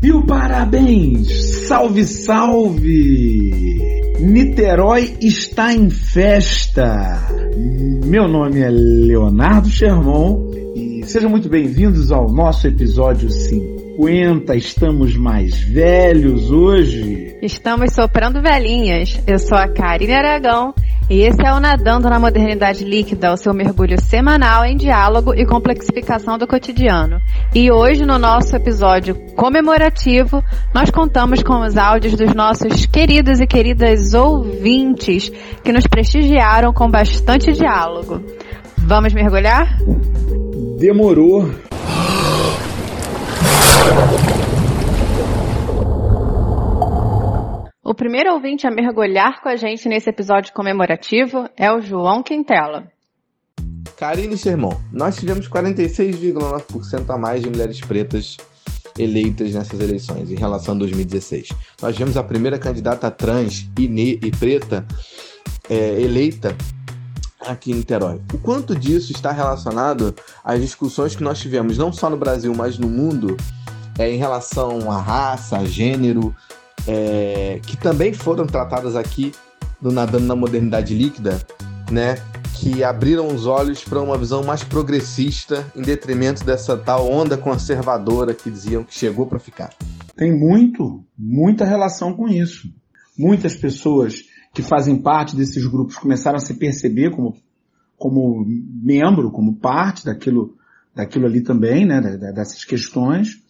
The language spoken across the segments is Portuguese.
E o parabéns! Salve, salve! Niterói está em festa! Meu nome é Leonardo Sherman e sejam muito bem-vindos ao nosso episódio 50. Estamos mais velhos hoje. Estamos soprando velhinhas. Eu sou a Karine Aragão e esse é o Nadando na Modernidade Líquida, o seu mergulho semanal em diálogo e complexificação do cotidiano. E hoje, no nosso episódio comemorativo, nós contamos com os áudios dos nossos queridos e queridas ouvintes que nos prestigiaram com bastante diálogo. Vamos mergulhar? Demorou. Primeiro ouvinte a mergulhar com a gente nesse episódio comemorativo é o João Quintela. Karine Sermão, nós tivemos 46,9% a mais de mulheres pretas eleitas nessas eleições em relação a 2016. Nós tivemos a primeira candidata trans e, e preta é, eleita aqui em Niterói. O quanto disso está relacionado às discussões que nós tivemos, não só no Brasil, mas no mundo, é, em relação à raça, a gênero, é, que também foram tratadas aqui no Nadando na Modernidade Líquida, né? Que abriram os olhos para uma visão mais progressista em detrimento dessa tal onda conservadora que diziam que chegou para ficar. Tem muito, muita relação com isso. Muitas pessoas que fazem parte desses grupos começaram a se perceber como, como membro, como parte daquilo, daquilo ali também, né, dessas questões.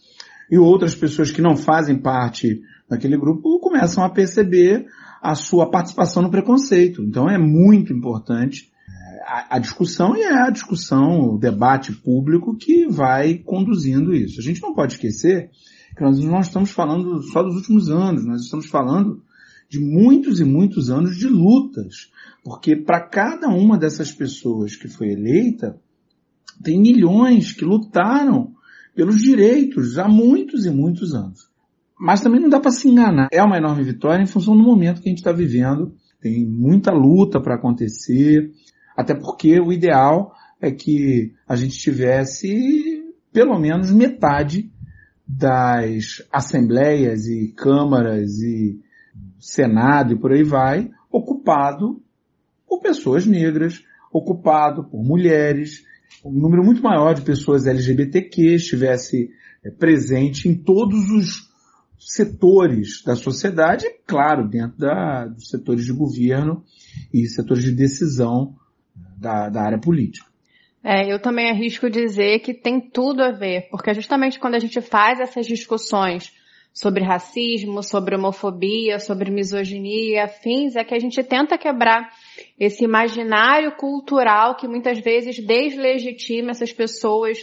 E outras pessoas que não fazem parte daquele grupo começam a perceber a sua participação no preconceito. Então é muito importante é, a, a, discussão e é a discussão, o debate público que vai conduzindo isso. A gente não pode esquecer que nós não estamos falando só dos últimos anos, nós estamos falando de muitos e muitos anos de lutas, porque para cada uma dessas pessoas que foi eleita, tem milhões que lutaram pelos direitos há muitos e muitos anos. Mas também não dá para se enganar. É uma enorme vitória em função do momento que a gente está vivendo. Tem muita luta para acontecer, até porque o ideal é que a gente tivesse pelo menos metade das assembleias e câmaras e senado e por aí vai ocupado por pessoas negras, ocupado por mulheres, um número muito maior de pessoas LGBTQ estivesse eh, presente em todos os setores da sociedade, claro, dentro da, dos setores de governo e setores de decisão da, da área política. É, eu também arrisco dizer que tem tudo a ver, porque justamente quando a gente faz essas discussões sobre racismo, sobre homofobia, sobre misoginia afins, é que a gente tenta quebrar esse imaginário cultural que muitas vezes deslegitima essas pessoas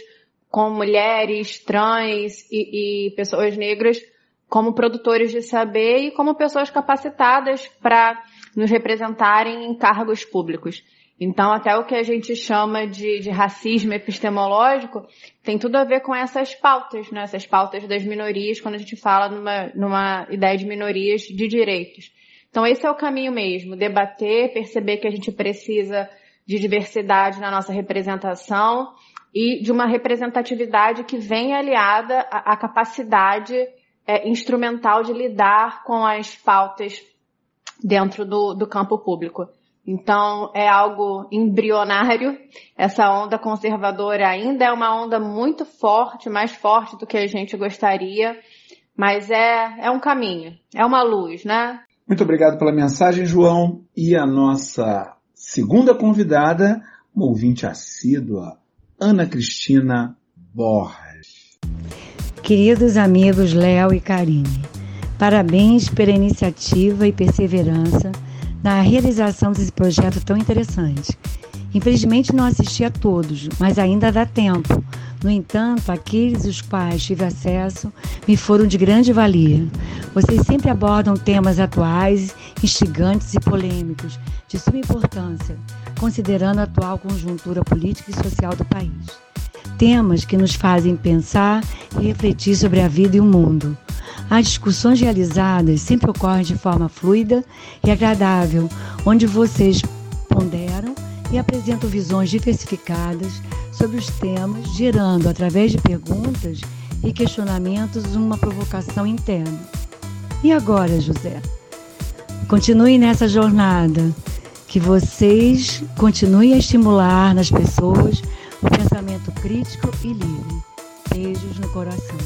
como mulheres, trans e, e pessoas negras como produtores de saber e como pessoas capacitadas para nos representarem em cargos públicos. Então, até o que a gente chama de, de, racismo epistemológico tem tudo a ver com essas pautas, né? essas pautas das minorias, quando a gente fala numa, numa ideia de minorias de direitos. Então, esse é o caminho mesmo, debater, perceber que a gente precisa de diversidade na nossa representação e de uma representatividade que vem aliada à, à capacidade é, instrumental de lidar com as pautas dentro do, do campo público. Então é algo embrionário. Essa onda conservadora ainda é uma onda muito forte, mais forte do que a gente gostaria, mas é, é um caminho, é uma luz, né? Muito obrigado pela mensagem, João. E a nossa segunda convidada, uma ouvinte assídua, Ana Cristina Borges. Queridos amigos Léo e Karine, parabéns pela iniciativa e perseverança na realização desse projeto tão interessante. Infelizmente não assisti a todos, mas ainda dá tempo. No entanto, aqueles os quais tive acesso me foram de grande valia. Vocês sempre abordam temas atuais, instigantes e polêmicos, de suma importância, considerando a atual conjuntura política e social do país temas que nos fazem pensar e refletir sobre a vida e o mundo. As discussões realizadas sempre ocorrem de forma fluida e agradável, onde vocês ponderam e apresentam visões diversificadas sobre os temas, gerando, através de perguntas, e questionamentos uma provocação interna. E agora, José? Continue nessa jornada, que vocês continuem a estimular nas pessoas pensamento crítico e livre. Beijos no coração.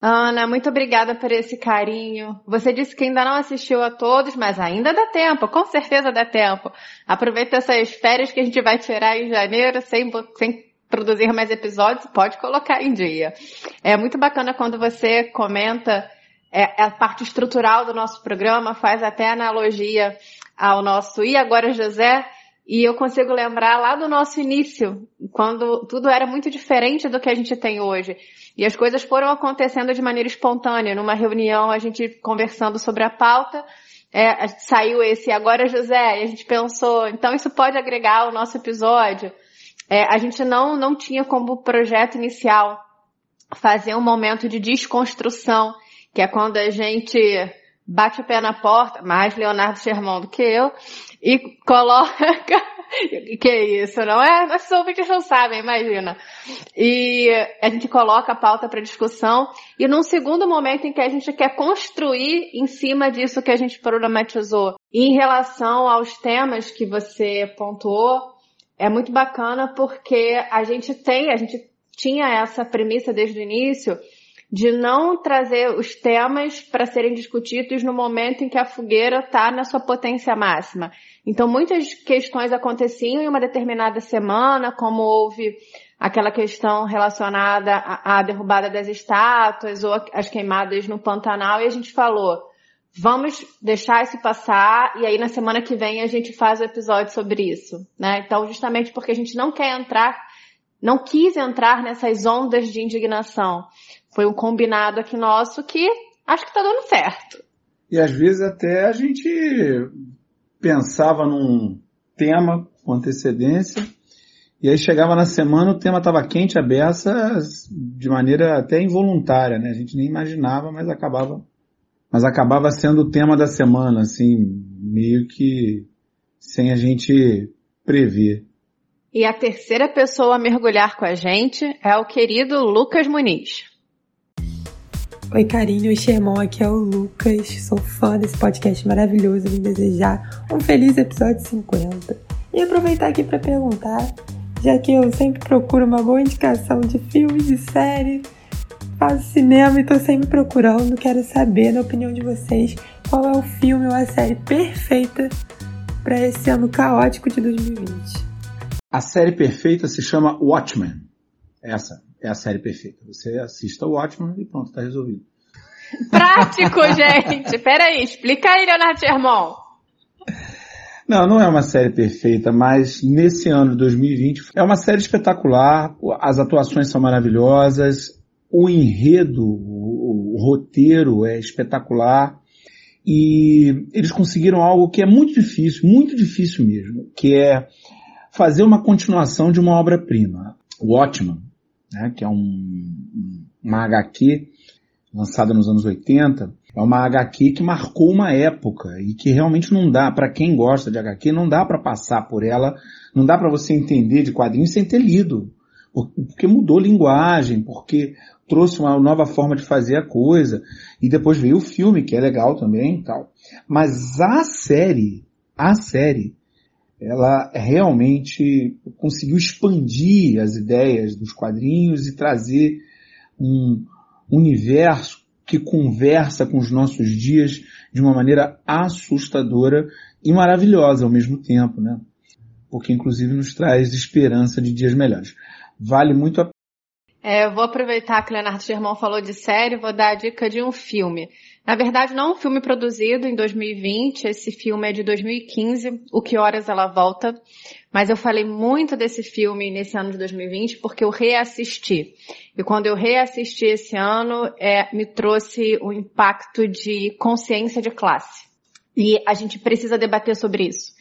Ana, muito obrigada por esse carinho. Você disse que ainda não assistiu a todos, mas ainda dá tempo, com certeza dá tempo. Aproveita essas férias que a gente vai tirar em janeiro sem, sem produzir mais episódios, pode colocar em dia. É muito bacana quando você comenta é, a parte estrutural do nosso programa, faz até analogia ao nosso E Agora José, e eu consigo lembrar lá do nosso início, quando tudo era muito diferente do que a gente tem hoje. E as coisas foram acontecendo de maneira espontânea. Numa reunião, a gente conversando sobre a pauta, é, saiu esse Agora José, e a gente pensou, então isso pode agregar ao nosso episódio. É, a gente não, não tinha como projeto inicial fazer um momento de desconstrução, que é quando a gente bate o pé na porta, mais Leonardo Sherman do que eu, e coloca. que isso, não é? Nossos ouvintes não sabem, imagina. E a gente coloca a pauta para discussão, e num segundo momento em que a gente quer construir em cima disso que a gente problematizou. E em relação aos temas que você pontuou, é muito bacana porque a gente tem, a gente tinha essa premissa desde o início de não trazer os temas para serem discutidos no momento em que a fogueira está na sua potência máxima. Então, muitas questões aconteciam em uma determinada semana, como houve aquela questão relacionada à, derrubada das estátuas ou as queimadas no Pantanal, e a gente falou, vamos deixar isso passar e aí na semana que vem a gente faz o episódio sobre isso, né? Então, justamente porque a gente não quer entrar, não quis entrar nessas ondas de indignação. Foi um combinado aqui nosso que acho que tá dando certo. E às vezes até a gente pensava num tema com antecedência e aí chegava na semana o tema estava quente a beça de maneira até involuntária, né? A gente nem imaginava, mas acabava mas acabava sendo o tema da semana, assim, meio que sem a gente prever. E a terceira pessoa a mergulhar com a gente é o querido Lucas Muniz. Oi, carinho e Xermão, aqui é o Lucas. Sou fã desse podcast maravilhoso. Vim desejar um feliz episódio 50. E aproveitar aqui para perguntar, já que eu sempre procuro uma boa indicação de filmes e séries, faço cinema e tô sempre procurando, quero saber, na opinião de vocês, qual é o filme ou a série perfeita para esse ano caótico de 2020. A série perfeita se chama Watchmen. Essa é a série perfeita. Você assista o Watchmen e pronto, tá resolvido. Prático, gente! Peraí, explica aí, Leonardo Germão. Não, não é uma série perfeita, mas nesse ano de 2020 é uma série espetacular, as atuações são maravilhosas, o enredo, o, o roteiro é espetacular e eles conseguiram algo que é muito difícil, muito difícil mesmo, que é fazer uma continuação de uma obra-prima. Watchmen, né, que é um, uma HQ lançada nos anos 80, é uma HQ que marcou uma época e que realmente não dá, para quem gosta de HQ, não dá para passar por ela, não dá para você entender de quadrinhos sem ter lido. Porque mudou linguagem, porque trouxe uma nova forma de fazer a coisa, e depois veio o filme, que é legal também e tal. Mas a série, a série, ela realmente conseguiu expandir as ideias dos quadrinhos e trazer um universo que conversa com os nossos dias de uma maneira assustadora e maravilhosa ao mesmo tempo, né? Porque inclusive nos traz esperança de dias melhores. Vale muito a é, eu vou aproveitar que o Leonardo Germão falou de série, vou dar a dica de um filme. Na verdade, não é um filme produzido em 2020, esse filme é de 2015, O Que Horas Ela Volta, mas eu falei muito desse filme nesse ano de 2020 porque eu reassisti. E quando eu reassisti esse ano, é, me trouxe o impacto de consciência de classe. E a gente precisa debater sobre isso.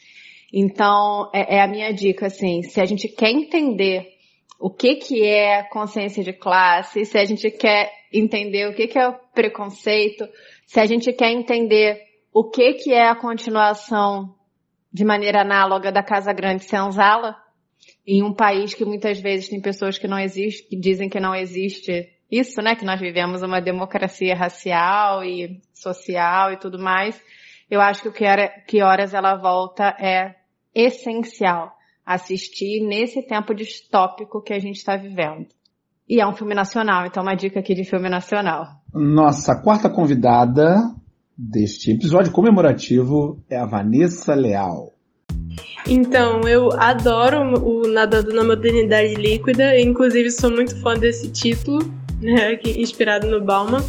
Então, é, é a minha dica, assim, se a gente quer entender o que que é consciência de classe, se a gente quer entender o que que é o preconceito, se a gente quer entender o que que é a continuação de maneira análoga da Casa Grande Senzala, em um país que muitas vezes tem pessoas que não existem, que dizem que não existe isso, né, que nós vivemos uma democracia racial e social e tudo mais, eu acho que o que, era, que horas ela volta é essencial assistir nesse tempo distópico que a gente está vivendo. E é um filme nacional, então uma dica aqui de filme nacional. Nossa quarta convidada deste episódio comemorativo é a Vanessa Leal. Então, eu adoro o Nadando na Modernidade Líquida, inclusive sou muito fã desse título, né, inspirado no Bauman.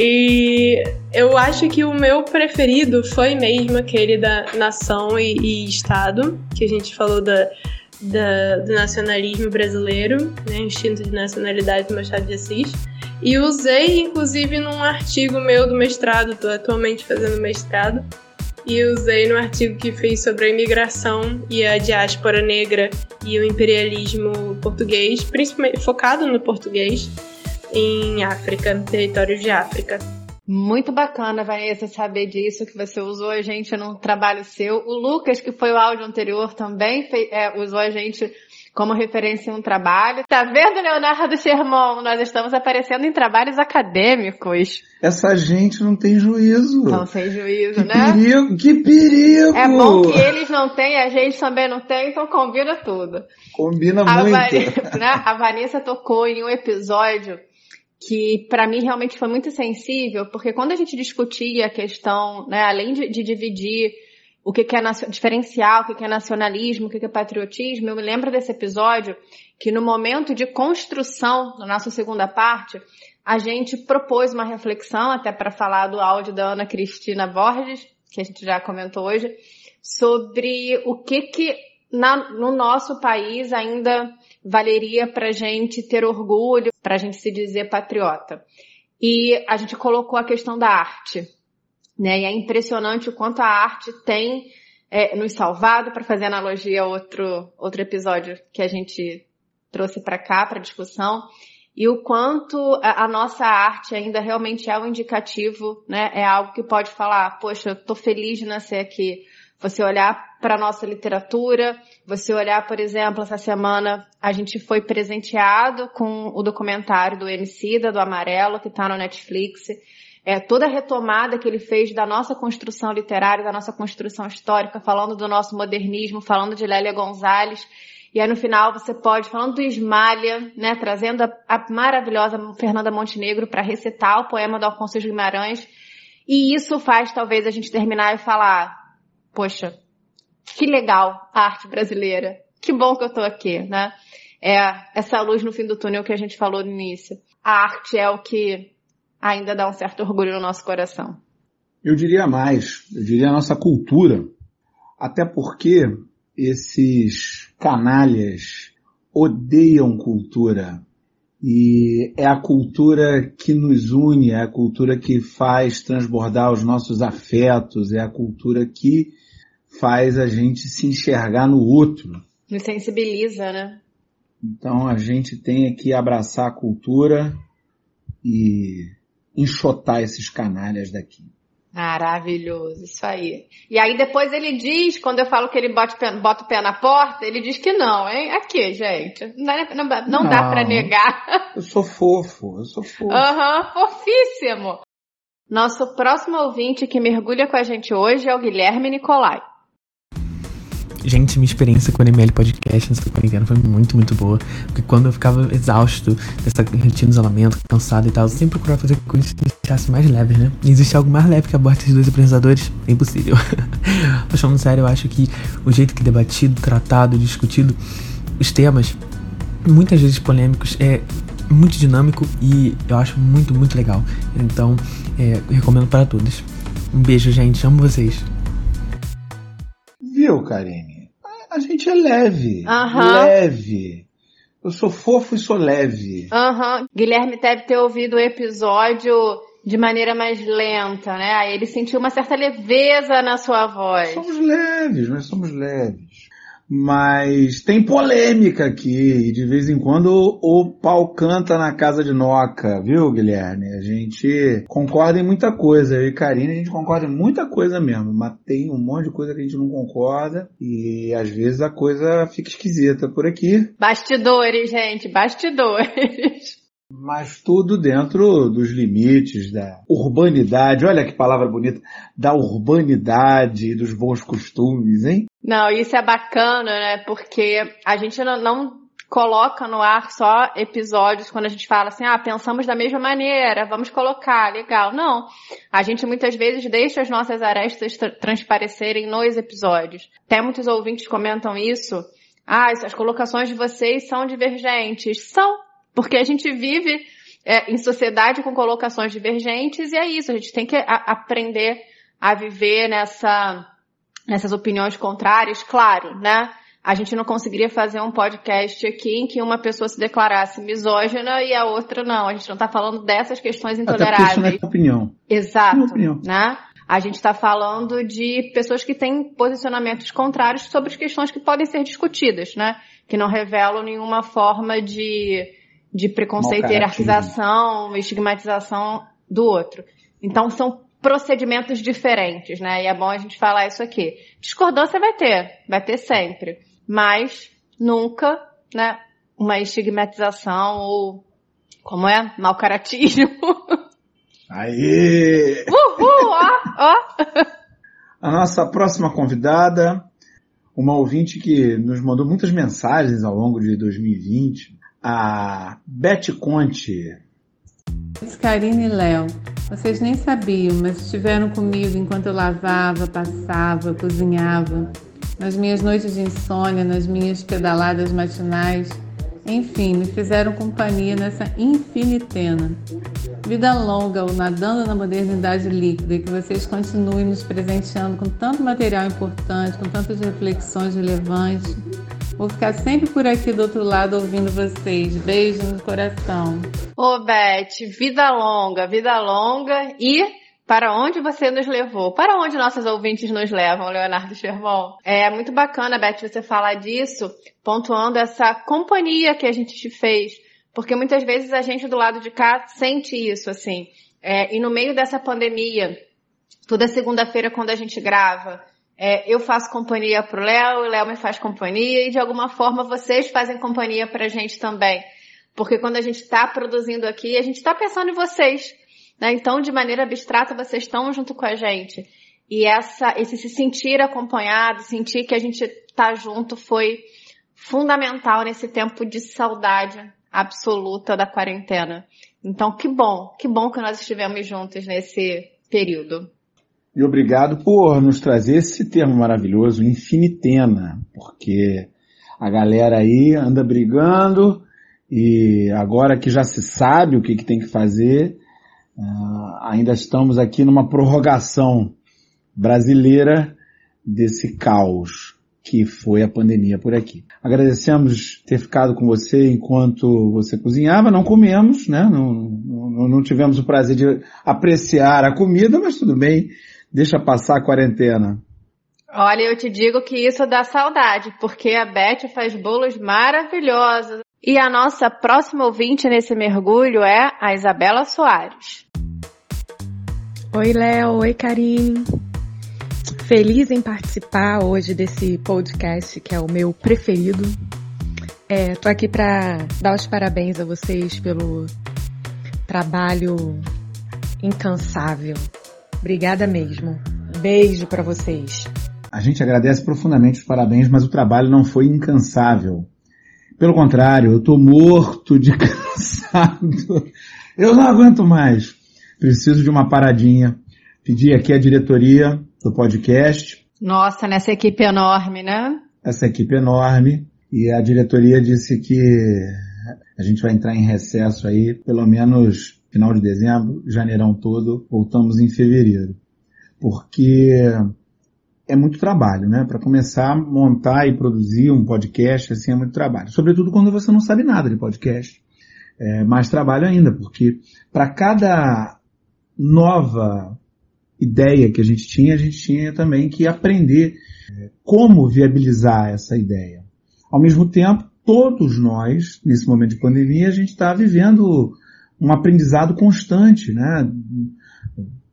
E eu acho que o meu preferido foi mesmo aquele da nação e, e Estado, que a gente falou da, da, do nacionalismo brasileiro, né, instinto de nacionalidade do Machado de Assis. E usei, inclusive, num artigo meu do mestrado, estou atualmente fazendo mestrado, e usei no artigo que fiz sobre a imigração e a diáspora negra e o imperialismo português, principalmente focado no português, em África, territórios de África. Muito bacana, Vanessa, saber disso, que você usou a gente num trabalho seu. O Lucas, que foi o áudio anterior, também fez, é, usou a gente como referência em um trabalho. Tá vendo, Leonardo Sherman? Nós estamos aparecendo em trabalhos acadêmicos. Essa gente não tem juízo. Não sem juízo, que né? Perigo, que perigo! É bom que eles não têm, a gente também não tem, então combina tudo. Combina a muito. Vanessa, né? A Vanessa tocou em um episódio que para mim realmente foi muito sensível, porque quando a gente discutia a questão, né, além de, de dividir o que, que é diferencial, o que, que é nacionalismo, o que, que é patriotismo, eu me lembro desse episódio que no momento de construção, na nossa segunda parte, a gente propôs uma reflexão, até para falar do áudio da Ana Cristina Borges, que a gente já comentou hoje, sobre o que que na, no nosso país ainda valeria para gente ter orgulho, para a gente se dizer patriota. E a gente colocou a questão da arte, né? E é impressionante o quanto a arte tem é, nos salvado, para fazer analogia a outro, outro episódio que a gente trouxe para cá, para discussão, e o quanto a, a, nossa arte ainda realmente é um indicativo, né? É algo que pode falar, poxa, eu tô feliz de nascer aqui. Você olhar para a nossa literatura, você olhar, por exemplo, essa semana a gente foi presenteado com o documentário do Emicida, do Amarelo, que está no Netflix. É, toda a retomada que ele fez da nossa construção literária, da nossa construção histórica, falando do nosso modernismo, falando de Lélia Gonzalez. E aí no final você pode, falando do Ismalha, né, trazendo a, a maravilhosa Fernanda Montenegro para recitar o poema do Alfonso Guimarães. E isso faz talvez a gente terminar e falar, poxa, que legal a arte brasileira. Que bom que eu tô aqui, né? É essa luz no fim do túnel que a gente falou no início. A arte é o que ainda dá um certo orgulho no nosso coração. Eu diria mais, eu diria a nossa cultura. Até porque esses canalhas odeiam cultura. E é a cultura que nos une, é a cultura que faz transbordar os nossos afetos, é a cultura que faz a gente se enxergar no outro. Nos sensibiliza, né? Então a gente tem que abraçar a cultura e enxotar esses canalhas daqui. Maravilhoso, isso aí. E aí depois ele diz, quando eu falo que ele bota, bota o pé na porta, ele diz que não, hein? Aqui, gente. Não, não, não, não dá para negar. Eu sou fofo, eu sou fofo. Aham, uhum, fofíssimo. Nosso próximo ouvinte que mergulha com a gente hoje é o Guilherme Nicolai. Gente, minha experiência com o ML Podcast nessa quarentena foi muito, muito boa. Porque quando eu ficava exausto dessa rotina de isolamento, cansado e tal, eu sempre procurava fazer coisas que deixassem mais leves, né? E existe algo mais leve que a borda de dois apresentadores? É impossível. Mas falando sério, eu acho que o jeito que debatido, tratado, discutido os temas, muitas vezes polêmicos, é muito dinâmico e eu acho muito, muito legal. Então, é, recomendo para todos. Um beijo, gente. Amo vocês. Viu, Karine? A, gente é leve. Uhum. Leve. Eu sou fofo e sou leve. Aham. Guilherme deve ter ouvido o episódio de maneira mais lenta, né? Aí ele sentiu uma certa leveza na sua voz. Somos leves, nós somos leves. Mas tem polêmica aqui, e de vez em quando o pau canta na casa de Noca, viu, Guilherme? A gente concorda em muita coisa. Eu e Karine, a gente concorda em muita coisa mesmo, mas tem um monte de coisa que a gente não concorda, e às vezes a coisa fica esquisita por aqui. Bastidores, gente, bastidores. Mas tudo dentro dos limites da urbanidade, olha que palavra bonita, da urbanidade e dos bons costumes, hein? Não, isso é bacana, né? Porque a gente não, não coloca no ar só episódios quando a gente fala assim, ah, pensamos da mesma maneira, vamos colocar, legal. Não. A gente muitas vezes deixa as nossas arestas transparecerem nos episódios. Até muitos ouvintes comentam isso. Ah, as colocações de vocês são divergentes. São, porque a gente vive é, em sociedade com colocações divergentes e é isso. A gente tem que a, aprender a viver nessa, nessas opiniões contrárias, claro, né? A gente não conseguiria fazer um podcast aqui em que uma pessoa se declarasse misógina e a outra não. A gente não está falando dessas questões intoleráveis. Até isso não é opinião. Exato. É opinião. Né? A gente está falando de pessoas que têm posicionamentos contrários sobre questões que podem ser discutidas, né? Que não revelam nenhuma forma de de preconceito, hierarquização, estigmatização do outro. Então são procedimentos diferentes, né? E é bom a gente falar isso aqui. Discordância vai ter, vai ter sempre, mas nunca, né, uma estigmatização ou como é? Mal caratismo. Aê! Uhul, ó, ó. A nossa próxima convidada, uma ouvinte que nos mandou muitas mensagens ao longo de 2020, a Beth Conte. Karine e Léo, vocês nem sabiam, mas estiveram comigo enquanto eu lavava, passava, cozinhava, nas minhas noites de insônia, nas minhas pedaladas matinais, enfim, me fizeram companhia nessa infinitena. Vida longa ou nadando na modernidade líquida e que vocês continuem nos presenteando com tanto material importante, com tantas reflexões relevantes Vou ficar sempre por aqui do outro lado ouvindo vocês. Beijo no coração. Ô, Beth, vida longa, vida longa e para onde você nos levou? Para onde nossos ouvintes nos levam, Leonardo Sherman? É muito bacana, Beth, você falar disso, pontuando essa companhia que a gente te fez. Porque muitas vezes a gente do lado de cá sente isso, assim. É, e no meio dessa pandemia, toda segunda-feira quando a gente grava, é, eu faço companhia pro Léo, o Léo me faz companhia e de alguma forma vocês fazem companhia pra gente também. Porque quando a gente está produzindo aqui, a gente está pensando em vocês. Né? Então, de maneira abstrata, vocês estão junto com a gente. E essa, esse se sentir acompanhado, sentir que a gente está junto foi fundamental nesse tempo de saudade absoluta da quarentena. Então, que bom, que bom que nós estivemos juntos nesse período. E obrigado por nos trazer esse termo maravilhoso, infinitena, porque a galera aí anda brigando e agora que já se sabe o que, que tem que fazer, uh, ainda estamos aqui numa prorrogação brasileira desse caos que foi a pandemia por aqui. Agradecemos ter ficado com você enquanto você cozinhava, não comemos, né? Não, não, não tivemos o prazer de apreciar a comida, mas tudo bem deixa passar a quarentena? Olha, eu te digo que isso dá saudade, porque a Beth faz bolos maravilhosos. E a nossa próxima ouvinte nesse mergulho é a Isabela Soares. Oi, Léo. Oi, Karine. Feliz em participar hoje desse podcast que é o meu preferido. É, tô aqui para dar os parabéns a vocês pelo trabalho incansável Obrigada mesmo. Beijo para vocês. A gente agradece profundamente os parabéns, mas o trabalho não foi incansável. Pelo contrário, eu tô morto de cansado. Eu não aguento mais. Preciso de uma paradinha. Pedi aqui a diretoria do podcast. Nossa, nessa equipe enorme, né? Essa equipe enorme. E a diretoria disse que a gente vai entrar em recesso aí pelo menos final de dezembro, janeirão todo, voltamos em fevereiro. Porque é muito trabalho, né? Para começar a montar e produzir um podcast, assim, é muito trabalho. Sobretudo quando você não sabe nada de podcast. É mais trabalho ainda, porque para cada nova ideia que a gente tinha, a gente tinha também que aprender é, como viabilizar essa ideia. Ao mesmo tempo, todos nós, nesse momento de pandemia, a gente está vivendo um aprendizado constante, né?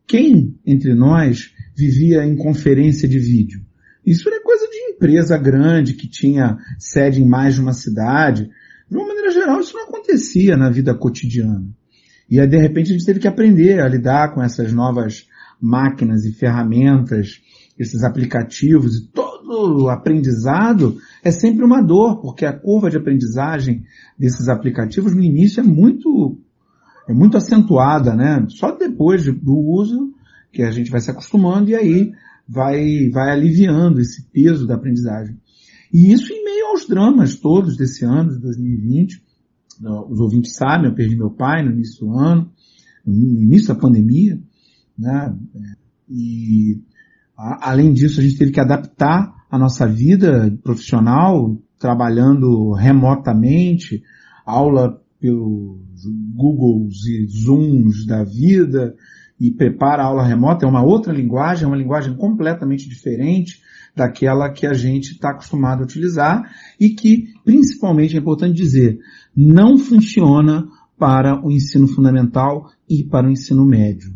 Quem entre nós vivia em conferência de vídeo? Isso era coisa de empresa grande que tinha sede em mais de uma cidade. De uma maneira geral, isso não acontecia na vida cotidiana. E aí, de repente, a gente teve que aprender a lidar com essas novas máquinas e ferramentas, esses aplicativos e todo o aprendizado é sempre uma dor, porque a curva de aprendizagem desses aplicativos no início é muito, é muito acentuada, né? Só depois do uso que a gente vai se acostumando e aí vai, vai aliviando esse peso da aprendizagem. E isso em meio aos dramas todos desse ano, de 2020. Os ouvintes sabem, eu perdi meu pai no início do ano, no início da pandemia, né? E a, além disso, a gente teve que adaptar a nossa vida profissional, trabalhando remotamente, aula pelos Googles e Zooms da vida, e prepara a aula remota, é uma outra linguagem, é uma linguagem completamente diferente daquela que a gente está acostumado a utilizar e que, principalmente, é importante dizer, não funciona para o ensino fundamental e para o ensino médio.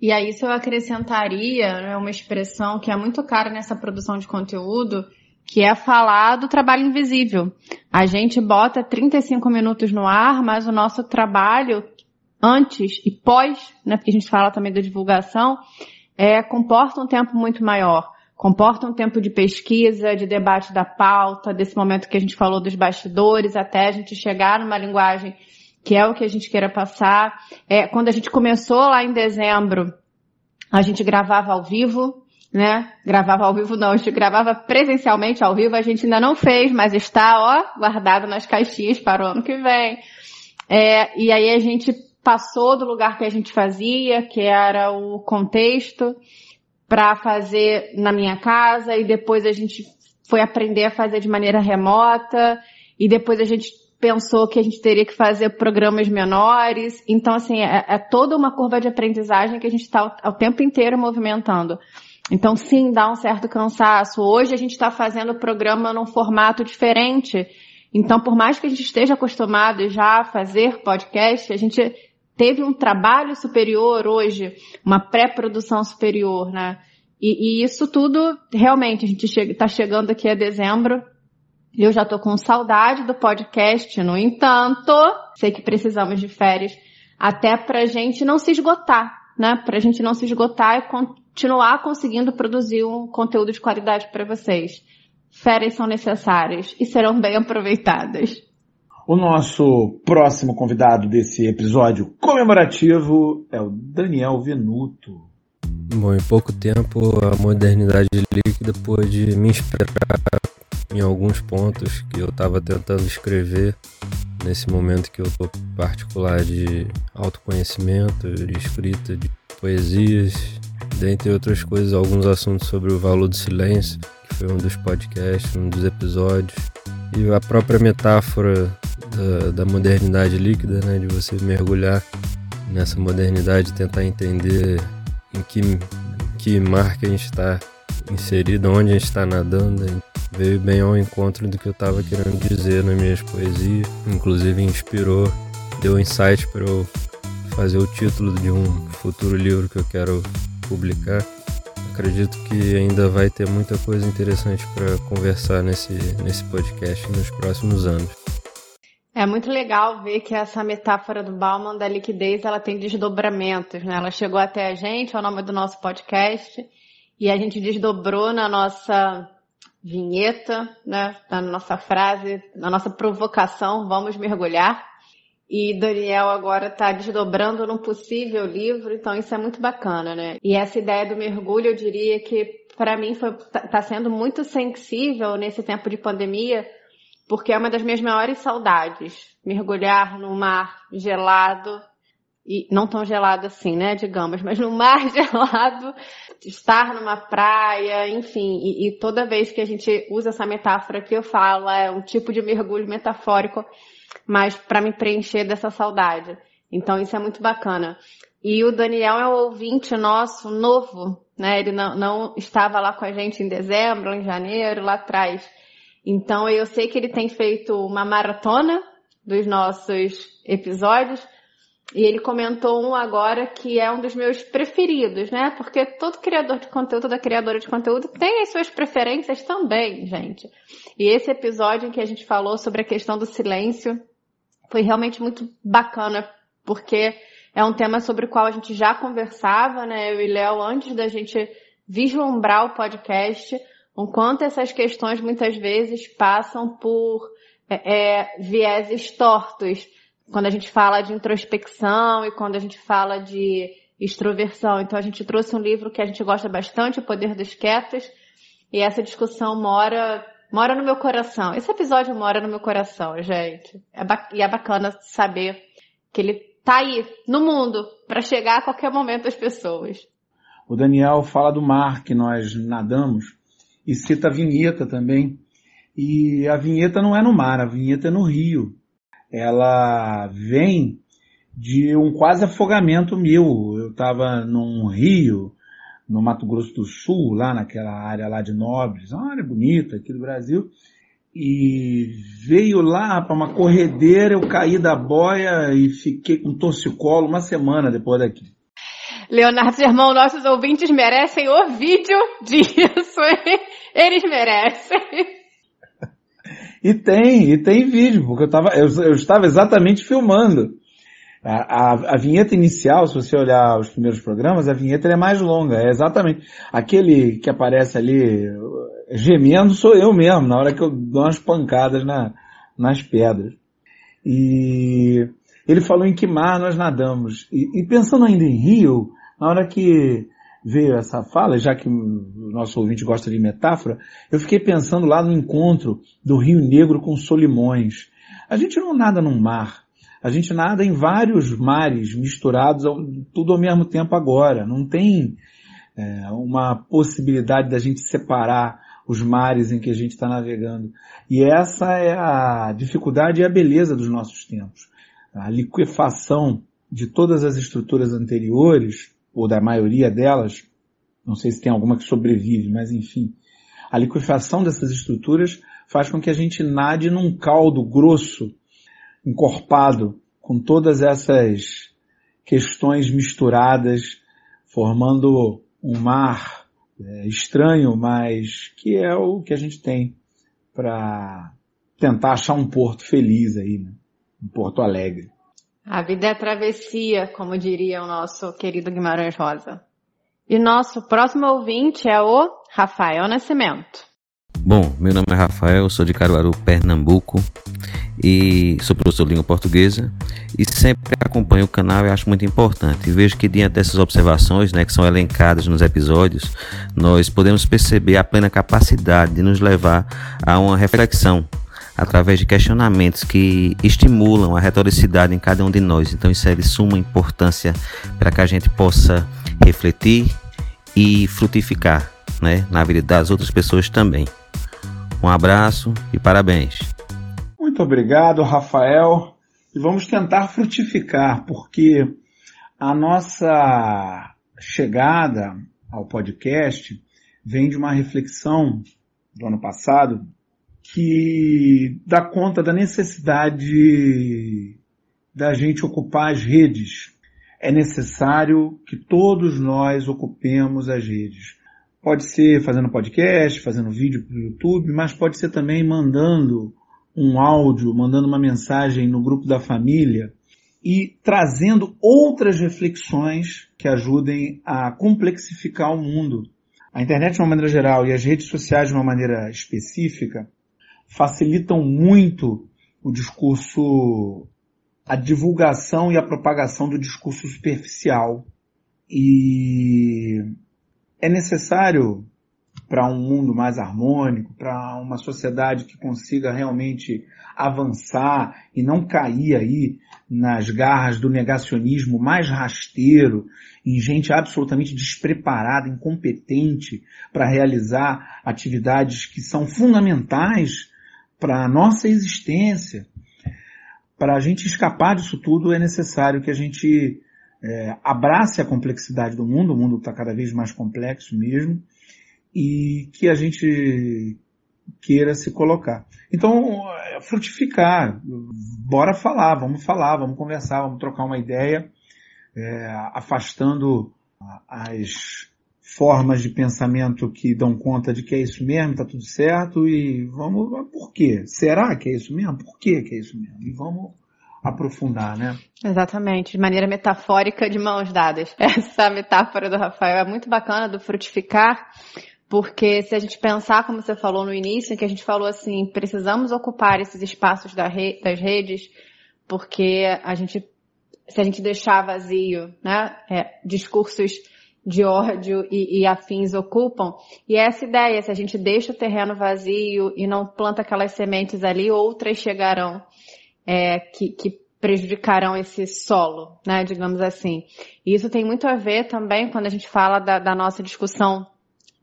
E aí, isso eu acrescentaria né, uma expressão que é muito cara nessa produção de conteúdo, que é falar do trabalho invisível. A gente bota 35 minutos no ar, mas o nosso trabalho antes e pós, né, porque a gente fala também da divulgação, é, comporta um tempo muito maior. Comporta um tempo de pesquisa, de debate da pauta, desse momento que a gente falou dos bastidores, até a gente chegar numa linguagem que é o que a gente queira passar. É, quando a gente começou lá em dezembro, a gente gravava ao vivo, né? Gravava ao vivo não, a gente gravava presencialmente ao vivo, a gente ainda não fez, mas está, ó, guardado nas caixinhas para o ano que vem. É, e aí a gente passou do lugar que a gente fazia, que era o contexto, para fazer na minha casa e depois a gente foi aprender a fazer de maneira remota e depois a gente pensou que a gente teria que fazer programas menores. Então, assim, é, é toda uma curva de aprendizagem que a gente está o, tempo inteiro movimentando. Então, sim, dá um certo cansaço. Hoje a gente está fazendo o programa num formato diferente. Então, por mais que a gente esteja acostumado já a fazer podcast, a gente teve um trabalho superior hoje, uma pré-produção superior, né? E, e, isso tudo, realmente, a gente está chegando aqui a dezembro. Eu já tô com saudade do podcast, no entanto, sei que precisamos de férias até pra gente não se esgotar, né? Pra gente não se esgotar e continuar conseguindo produzir um conteúdo de qualidade para vocês. Férias são necessárias e serão bem aproveitadas. O nosso próximo convidado desse episódio comemorativo é o Daniel Venuto. Bom, em pouco tempo a modernidade líquida pôde me inspirar em alguns pontos que eu estava tentando escrever nesse momento que eu tô particular de autoconhecimento, de escrita de poesias, dentre outras coisas, alguns assuntos sobre o valor do silêncio, que foi um dos podcasts, um dos episódios, e a própria metáfora da, da modernidade líquida, né? De você mergulhar nessa modernidade, tentar entender em que, em que mar que a gente está inserido, onde a gente está nadando. Veio bem ao encontro do que eu estava querendo dizer nas minhas poesias. Inclusive inspirou, deu insight para eu fazer o título de um futuro livro que eu quero publicar. Acredito que ainda vai ter muita coisa interessante para conversar nesse, nesse podcast nos próximos anos. É muito legal ver que essa metáfora do Bauman da liquidez, ela tem desdobramentos, né? Ela chegou até a gente, é o nome do nosso podcast, e a gente desdobrou na nossa vinheta, né? Na nossa frase, na nossa provocação, vamos mergulhar. E Daniel agora está desdobrando num possível livro, então isso é muito bacana, né? E essa ideia do mergulho, eu diria que para mim foi tá, tá sendo muito sensível nesse tempo de pandemia, porque é uma das minhas maiores saudades. Mergulhar no mar gelado, e não tão gelado assim, né, digamos, mas no mar gelado, estar numa praia, enfim, e, e toda vez que a gente usa essa metáfora que eu falo, é um tipo de mergulho metafórico, mas para me preencher dessa saudade. Então isso é muito bacana. E o Daniel é um ouvinte nosso novo, né? Ele não, não estava lá com a gente em dezembro, em janeiro, lá atrás. Então eu sei que ele tem feito uma maratona dos nossos episódios. E ele comentou um agora que é um dos meus preferidos, né? Porque todo criador de conteúdo, toda criadora de conteúdo tem as suas preferências também, gente. E esse episódio em que a gente falou sobre a questão do silêncio foi realmente muito bacana, porque é um tema sobre o qual a gente já conversava, né, eu e Léo, antes da gente vislumbrar o podcast, o quanto essas questões muitas vezes passam por é, é, vieses tortos. Quando a gente fala de introspecção e quando a gente fala de extroversão. Então a gente trouxe um livro que a gente gosta bastante, O Poder dos Quietos, e essa discussão mora mora no meu coração. Esse episódio mora no meu coração, gente. É e é bacana saber que ele tá aí no mundo para chegar a qualquer momento às pessoas. O Daniel fala do mar que nós nadamos e cita a vinheta também. E a vinheta não é no mar, a vinheta é no rio. Ela vem de um quase afogamento meu. Eu estava num rio, no Mato Grosso do Sul, lá naquela área lá de Nobres, uma área bonita aqui do Brasil, e veio lá para uma corredeira, eu caí da boia e fiquei com torcicolo uma semana depois daqui. Leonardo Germão, nossos ouvintes merecem o vídeo disso, hein? Eles merecem. E tem, e tem vídeo, porque eu, tava, eu, eu estava exatamente filmando. A, a, vinheta inicial, se você olhar os primeiros programas, a vinheta é mais longa. É exatamente aquele que aparece ali gemendo sou eu mesmo, na hora que eu dou umas pancadas na, nas pedras. E ele falou em que mar nós nadamos. E, e pensando ainda em Rio, na hora que veio essa fala, já que o nosso ouvinte gosta de metáfora, eu fiquei pensando lá no encontro do Rio Negro com Solimões. A gente não nada num mar, a gente nada em vários mares misturados, tudo ao mesmo tempo agora. Não tem é, uma possibilidade da gente separar os mares em que a gente está navegando. E essa é a dificuldade e a beleza dos nossos tempos. A liquefação de todas as estruturas anteriores, ou da maioria delas, não sei se tem alguma que sobrevive, mas enfim, a liquefação dessas estruturas faz com que a gente nade num caldo grosso encorpado com todas essas questões misturadas, formando um mar é, estranho, mas que é o que a gente tem para tentar achar um porto feliz aí, né? um porto alegre. A vida é travessia, como diria o nosso querido Guimarães Rosa. E nosso próximo ouvinte é o Rafael Nascimento. Bom, meu nome é Rafael, sou de Caruaru, Pernambuco e sou professor de língua portuguesa e sempre acompanho o canal e acho muito importante. Vejo que diante dessas observações, né, que são elencadas nos episódios, nós podemos perceber a plena capacidade de nos levar a uma reflexão através de questionamentos que estimulam a retoricidade em cada um de nós. Então isso é de suma importância para que a gente possa refletir e frutificar né, na vida das outras pessoas também. Um abraço e parabéns. Muito obrigado, Rafael. E vamos tentar frutificar, porque a nossa chegada ao podcast vem de uma reflexão do ano passado que dá conta da necessidade da gente ocupar as redes. É necessário que todos nós ocupemos as redes. Pode ser fazendo podcast, fazendo vídeo para o YouTube, mas pode ser também mandando um áudio, mandando uma mensagem no grupo da família e trazendo outras reflexões que ajudem a complexificar o mundo. A internet de uma maneira geral e as redes sociais de uma maneira específica facilitam muito o discurso, a divulgação e a propagação do discurso superficial. E é necessário para um mundo mais harmônico, para uma sociedade que consiga realmente avançar e não cair aí nas garras do negacionismo mais rasteiro, em gente absolutamente despreparada, incompetente para realizar atividades que são fundamentais para a nossa existência. Para a gente escapar disso tudo é necessário que a gente é, abrace a complexidade do mundo, o mundo está cada vez mais complexo mesmo, e que a gente queira se colocar. Então, é, frutificar, bora falar, vamos falar, vamos conversar, vamos trocar uma ideia, é, afastando as formas de pensamento que dão conta de que é isso mesmo, tá tudo certo, e vamos, por quê? Será que é isso mesmo? Por quê que é isso mesmo? E vamos aprofundar, né? Exatamente, de maneira metafórica de mãos dadas. Essa metáfora do Rafael é muito bacana do frutificar, porque se a gente pensar, como você falou no início, que a gente falou assim, precisamos ocupar esses espaços das redes, porque a gente, se a gente deixar vazio, né, é, discursos de ódio e, e, afins ocupam. E é essa ideia, se a gente deixa o terreno vazio e não planta aquelas sementes ali, outras chegarão é, que, que prejudicarão esse solo, né, digamos assim. E isso tem muito a ver também quando a gente fala da, da nossa discussão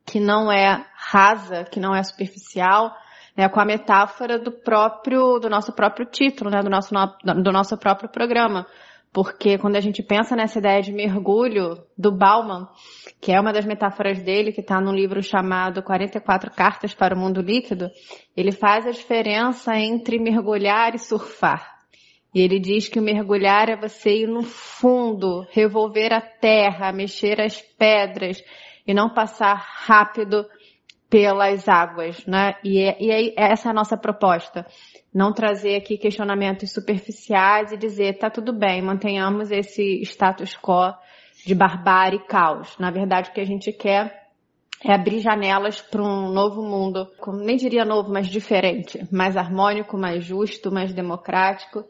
que não é rasa, que não é superficial, né, com a metáfora do próprio, do nosso próprio título, né, do nosso, do nosso próprio programa. Porque quando a gente pensa nessa ideia de mergulho do Bauman, que é uma das metáforas dele, que está num livro chamado 44 Cartas para o Mundo Líquido, ele faz a diferença entre mergulhar e surfar. E ele diz que o mergulhar é você ir no fundo, revolver a terra, mexer as pedras e não passar rápido pelas águas, né? E, é, e é, essa é a nossa proposta. Não trazer aqui questionamentos superficiais e dizer, tá tudo bem, mantenhamos esse status quo de barbárie e caos. Na verdade, o que a gente quer é abrir janelas para um novo mundo, nem diria novo, mas diferente, mais harmônico, mais justo, mais democrático.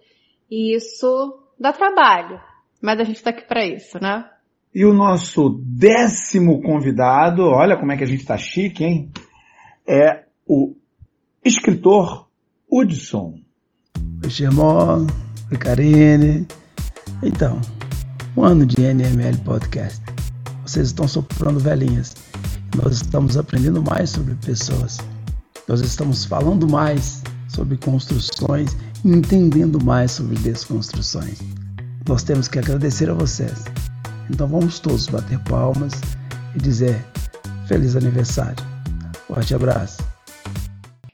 E isso dá trabalho, mas a gente está aqui para isso, né? E o nosso décimo convidado, olha como é que a gente está chique, hein? É o escritor Hudson. Oi, Karine. Então, um ano de NML Podcast. Vocês estão soprando velhinhas. Nós estamos aprendendo mais sobre pessoas. Nós estamos falando mais sobre construções e entendendo mais sobre desconstruções. Nós temos que agradecer a vocês então vamos todos bater palmas e dizer feliz aniversário. Forte abraço.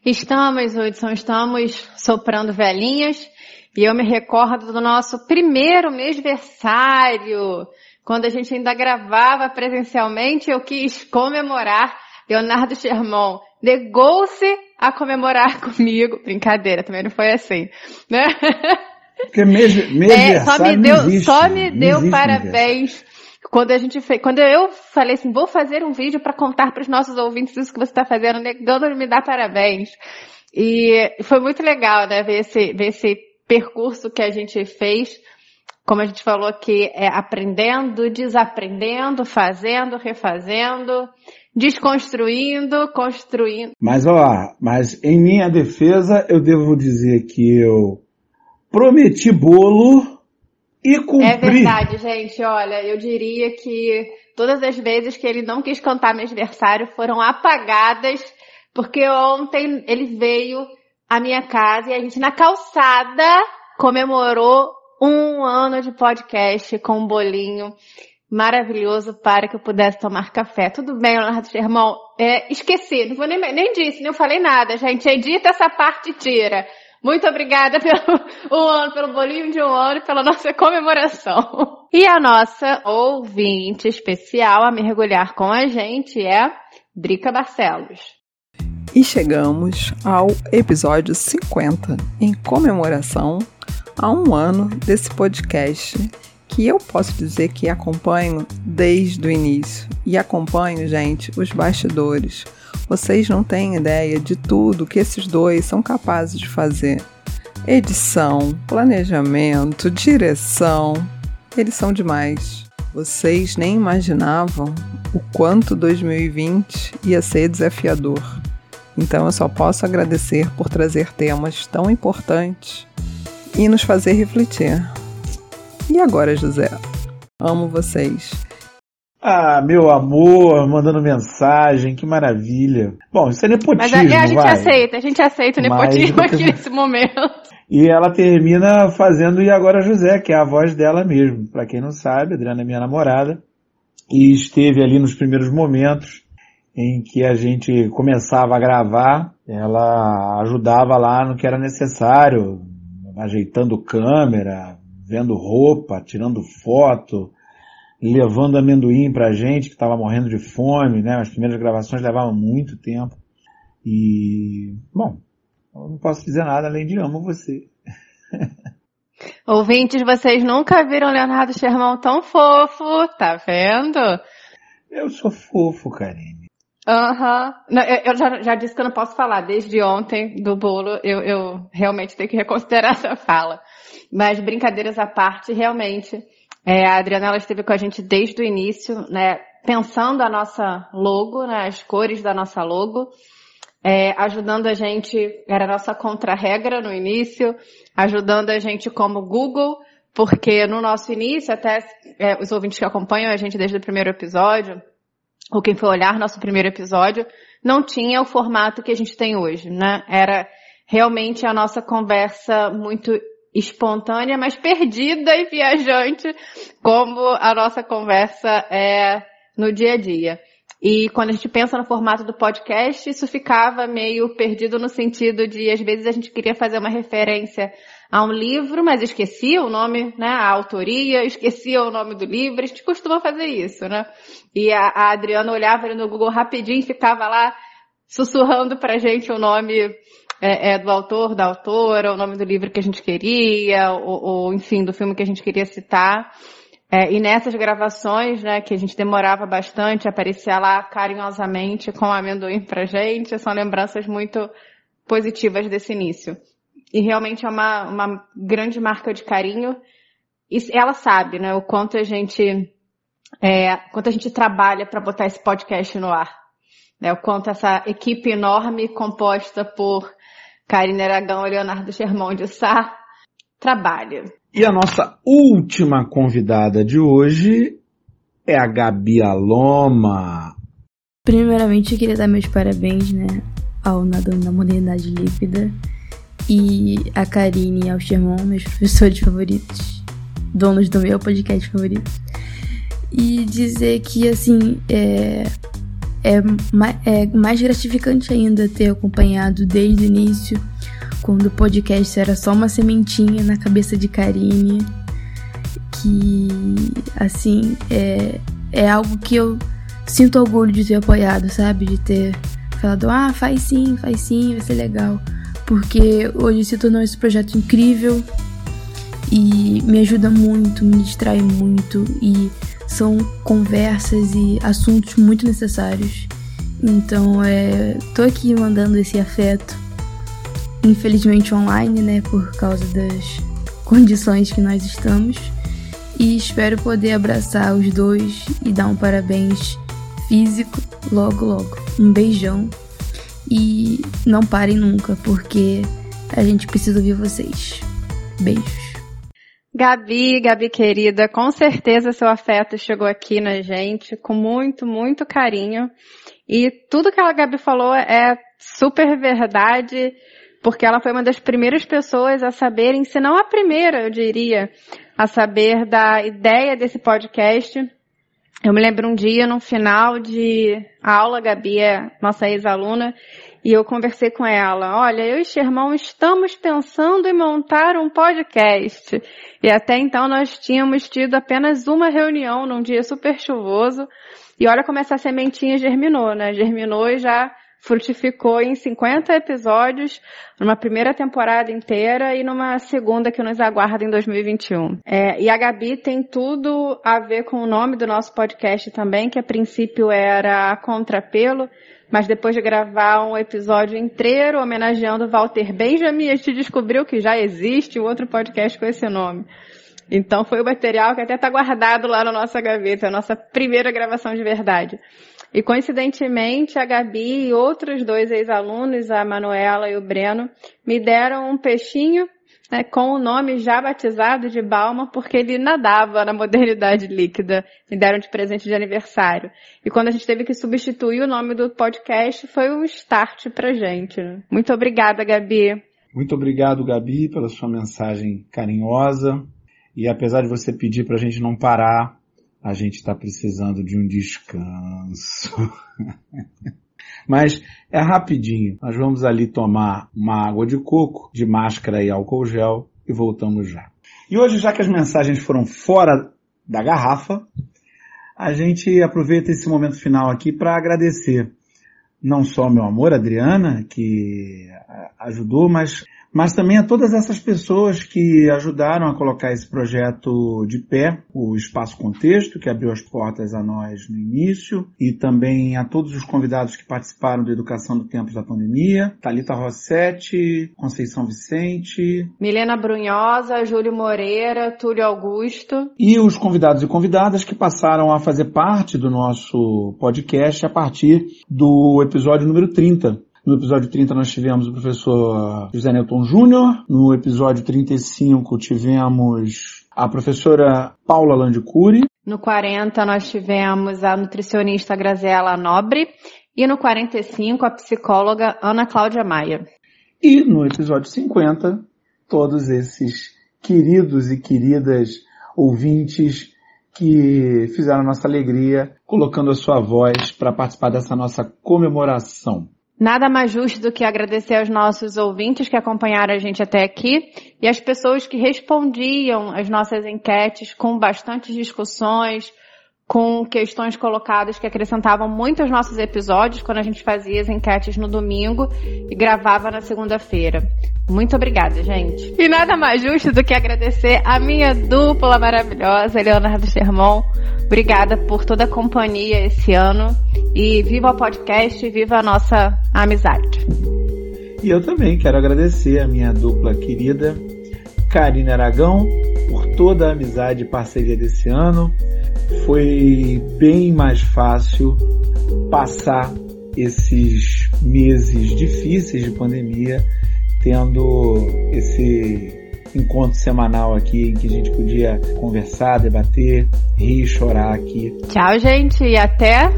Estamos, Hudson, estamos soprando velhinhas e eu me recordo do nosso primeiro mêsversário, quando a gente ainda gravava presencialmente, eu quis comemorar. Leonardo Sherman negou-se a comemorar comigo. Brincadeira, também não foi assim, né? Porque mês, mês é, só me deu, existe, só me deu parabéns quando a gente fez, quando eu falei assim, vou fazer um vídeo para contar para os nossos ouvintes isso que você está fazendo, negando me dar parabéns. E foi muito legal, né, ver esse, ver esse percurso que a gente fez, como a gente falou aqui, é aprendendo, desaprendendo, fazendo, refazendo, desconstruindo, construindo. Mas ó, mas em minha defesa eu devo dizer que eu prometi bolo e cumprir. É verdade, gente. Olha, eu diria que todas as vezes que ele não quis cantar meu aniversário foram apagadas, porque ontem ele veio à minha casa e a gente na calçada comemorou um ano de podcast com um bolinho maravilhoso para que eu pudesse tomar café. Tudo bem, Leonardo Germão? É, esqueci, não vou nem, nem disse, nem falei nada, gente. Edita essa parte e tira. Muito obrigada pelo um ano, pelo bolinho de um ano e pela nossa comemoração. E a nossa ouvinte especial a mergulhar com a gente é Drica Barcelos. E chegamos ao episódio 50, em comemoração a um ano desse podcast que eu posso dizer que acompanho desde o início. E acompanho, gente, os bastidores vocês não têm ideia de tudo que esses dois são capazes de fazer. Edição, planejamento, direção. Eles são demais. Vocês nem imaginavam o quanto 2020 ia ser desafiador. Então eu só posso agradecer por trazer temas tão importantes e nos fazer refletir. E agora, José? Amo vocês. Ah, meu amor, mandando mensagem, que maravilha. Bom, isso é nepotismo, Mas a, a gente vai. aceita, a gente aceita o nepotismo aqui nesse momento. E ela termina fazendo E Agora José, que é a voz dela mesmo. Para quem não sabe, Adriana é minha namorada. E esteve ali nos primeiros momentos em que a gente começava a gravar. Ela ajudava lá no que era necessário, ajeitando câmera, vendo roupa, tirando foto, levando amendoim pra gente que estava morrendo de fome, né? As primeiras gravações levavam muito tempo. E, bom, eu não posso dizer nada além de amo você. Ouvintes, vocês nunca viram Leonardo Sherman tão fofo, tá vendo? Eu sou fofo, Karine. Aham. Uhum. Eu já, já, disse que eu não posso falar desde ontem do bolo. Eu, eu realmente tenho que reconsiderar essa fala. Mas brincadeiras à parte, realmente, é, a Adriana ela esteve com a gente desde o início, né? Pensando a nossa logo, né, as cores da nossa logo, é, ajudando a gente, era a nossa contra-regra no início, ajudando a gente como Google, porque no nosso início, até é, os ouvintes que acompanham a gente desde o primeiro episódio, ou quem foi olhar nosso primeiro episódio, não tinha o formato que a gente tem hoje, né? Era realmente a nossa conversa muito espontânea, mas perdida e viajante, como a nossa conversa é no dia a dia. E quando a gente pensa no formato do podcast, isso ficava meio perdido no sentido de, às vezes, a gente queria fazer uma referência a um livro, mas esquecia o nome, né, a autoria, esquecia o nome do livro, a gente costuma fazer isso, né? E a, a Adriana olhava ali no Google rapidinho e ficava lá sussurrando pra gente o nome é, é, do autor, da autora, o nome do livro que a gente queria, ou, ou enfim, do filme que a gente queria citar. É, e nessas gravações, né, que a gente demorava bastante, aparecia lá carinhosamente com amendoim pra gente, são lembranças muito positivas desse início. E realmente é uma, uma grande marca de carinho. E ela sabe, né, o quanto a gente, é, quanto a gente trabalha para botar esse podcast no ar. Né, o quanto essa equipe enorme composta por Karine Aragão e Leonardo Sherman de Sá trabalha. E a nossa última convidada de hoje é a Gabi Aloma. Primeiramente, eu queria dar meus parabéns, né, ao Nadando na Modernidade Líquida e a Karine e ao Sherman, meus professores favoritos, donos do meu podcast favorito. E dizer que, assim, é, é, é mais gratificante ainda ter acompanhado desde o início quando o podcast era só uma sementinha na cabeça de Karine, que assim é, é algo que eu sinto orgulho de ter apoiado, sabe? De ter falado, ah, faz sim, faz sim, vai ser legal. Porque hoje se tornou esse projeto incrível e me ajuda muito, me distrai muito e são conversas e assuntos muito necessários. Então, é, tô aqui mandando esse afeto infelizmente online, né, por causa das condições que nós estamos. E espero poder abraçar os dois e dar um parabéns físico logo logo. Um beijão e não parem nunca, porque a gente precisa ouvir vocês. Beijos. Gabi, Gabi querida, com certeza seu afeto chegou aqui na gente com muito, muito carinho. E tudo que a Gabi falou é super verdade porque ela foi uma das primeiras pessoas a saberem, se não a primeira, eu diria, a saber da ideia desse podcast. Eu me lembro um dia, no final de aula, Gabi é nossa ex-aluna, e eu conversei com ela, olha, eu e Xermão estamos pensando em montar um podcast. E até então nós tínhamos tido apenas uma reunião num dia super chuvoso, e olha como essa sementinha germinou, né? Germinou e já frutificou em 50 episódios, numa primeira temporada inteira e numa segunda que nos aguarda em 2021. É, e a Gabi tem tudo a ver com o nome do nosso podcast também, que a princípio era Contrapelo, mas depois de gravar um episódio inteiro homenageando Walter Benjamin, a gente descobriu que já existe outro podcast com esse nome. Então foi o material que até está guardado lá na nossa gaveta, a nossa primeira gravação de verdade. E coincidentemente, a Gabi e outros dois ex-alunos, a Manuela e o Breno, me deram um peixinho né, com o nome já batizado de Balma, porque ele nadava na modernidade líquida. Me deram de presente de aniversário. E quando a gente teve que substituir o nome do podcast, foi um start pra gente. Muito obrigada, Gabi. Muito obrigado, Gabi, pela sua mensagem carinhosa. E apesar de você pedir pra gente não parar, a gente está precisando de um descanso. Mas é rapidinho. Nós vamos ali tomar uma água de coco, de máscara e álcool gel e voltamos já. E hoje, já que as mensagens foram fora da garrafa, a gente aproveita esse momento final aqui para agradecer não só meu amor, Adriana, que ajudou, mas mas também a todas essas pessoas que ajudaram a colocar esse projeto de pé, o Espaço Contexto, que abriu as portas a nós no início, e também a todos os convidados que participaram da Educação do Tempos da Pandemia, Talita Rossetti, Conceição Vicente, Milena Brunhosa, Júlio Moreira, Túlio Augusto. E os convidados e convidadas que passaram a fazer parte do nosso podcast a partir do episódio número 30, no episódio 30 nós tivemos o professor José Newton Júnior. No episódio 35 tivemos a professora Paula Landicuri. No 40 nós tivemos a nutricionista Graziela Nobre. E no 45 a psicóloga Ana Cláudia Maia. E no episódio 50, todos esses queridos e queridas ouvintes que fizeram a nossa alegria colocando a sua voz para participar dessa nossa comemoração. Nada mais justo do que agradecer aos nossos ouvintes que acompanharam a gente até aqui e as pessoas que respondiam às nossas enquetes com bastantes discussões, com questões colocadas que acrescentavam muito aos nossos episódios quando a gente fazia as enquetes no domingo e gravava na segunda-feira. Muito obrigada, gente. E nada mais justo do que agradecer a minha dupla maravilhosa, Leonardo Sermon. Obrigada por toda a companhia esse ano. E viva o podcast e viva a nossa amizade. E eu também quero agradecer a minha dupla querida, Karine Aragão, toda a amizade e parceria desse ano. Foi bem mais fácil passar esses meses difíceis de pandemia tendo esse encontro semanal aqui em que a gente podia conversar, debater, rir, chorar aqui. Tchau, gente, e até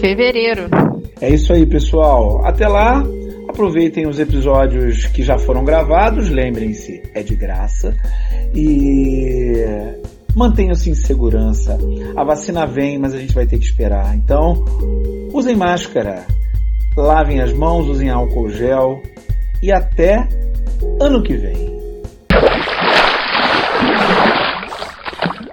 fevereiro. É isso aí, pessoal. Até lá. Aproveitem os episódios que já foram gravados, lembrem-se, é de graça. E mantenham-se em segurança. A vacina vem, mas a gente vai ter que esperar. Então, usem máscara, lavem as mãos, usem álcool gel e até ano que vem.